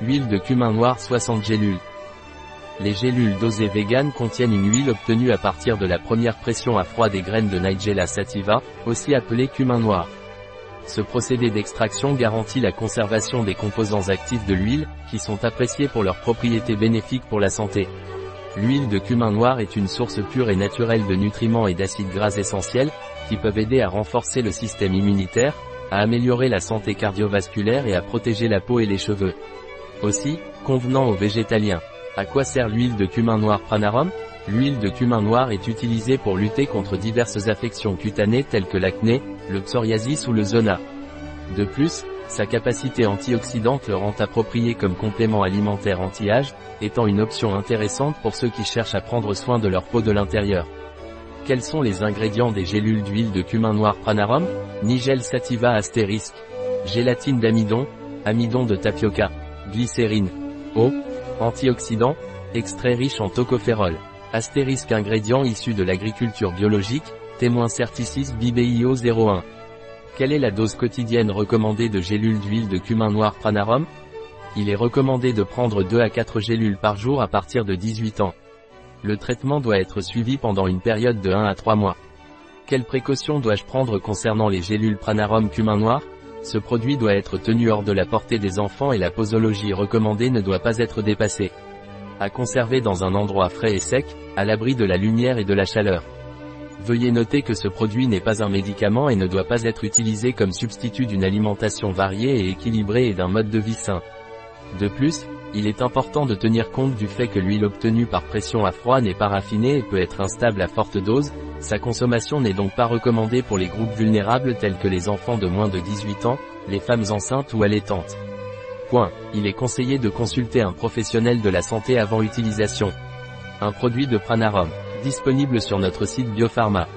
Huile de cumin noir 60 gélules. Les gélules dosées vegan contiennent une huile obtenue à partir de la première pression à froid des graines de Nigella sativa, aussi appelée cumin noir. Ce procédé d'extraction garantit la conservation des composants actifs de l'huile, qui sont appréciés pour leurs propriétés bénéfiques pour la santé. L'huile de cumin noir est une source pure et naturelle de nutriments et d'acides gras essentiels, qui peuvent aider à renforcer le système immunitaire, à améliorer la santé cardiovasculaire et à protéger la peau et les cheveux. Aussi, convenant aux végétaliens. À quoi sert l'huile de cumin noir Pranarum? L'huile de cumin noir est utilisée pour lutter contre diverses affections cutanées telles que l'acné, le psoriasis ou le zona. De plus, sa capacité antioxydante le rend approprié comme complément alimentaire anti-âge, étant une option intéressante pour ceux qui cherchent à prendre soin de leur peau de l'intérieur. Quels sont les ingrédients des gélules d'huile de cumin noir Pranarum? Nigel sativa astérisque. Gélatine d'amidon, amidon de tapioca glycérine, eau, antioxydants, extrait riche en tocophérol. Astérisque ingrédients issus de l'agriculture biologique, témoin certicis BBIO 01. Quelle est la dose quotidienne recommandée de gélules d'huile de cumin noir pranarum? Il est recommandé de prendre 2 à 4 gélules par jour à partir de 18 ans. Le traitement doit être suivi pendant une période de 1 à 3 mois. Quelles précautions dois-je prendre concernant les gélules pranarum cumin noir? Ce produit doit être tenu hors de la portée des enfants et la posologie recommandée ne doit pas être dépassée. À conserver dans un endroit frais et sec, à l'abri de la lumière et de la chaleur. Veuillez noter que ce produit n'est pas un médicament et ne doit pas être utilisé comme substitut d'une alimentation variée et équilibrée et d'un mode de vie sain. De plus, il est important de tenir compte du fait que l'huile obtenue par pression à froid n'est pas raffinée et peut être instable à forte dose, sa consommation n'est donc pas recommandée pour les groupes vulnérables tels que les enfants de moins de 18 ans, les femmes enceintes ou allaitantes. Point. Il est conseillé de consulter un professionnel de la santé avant utilisation. Un produit de Pranarum. Disponible sur notre site Biopharma.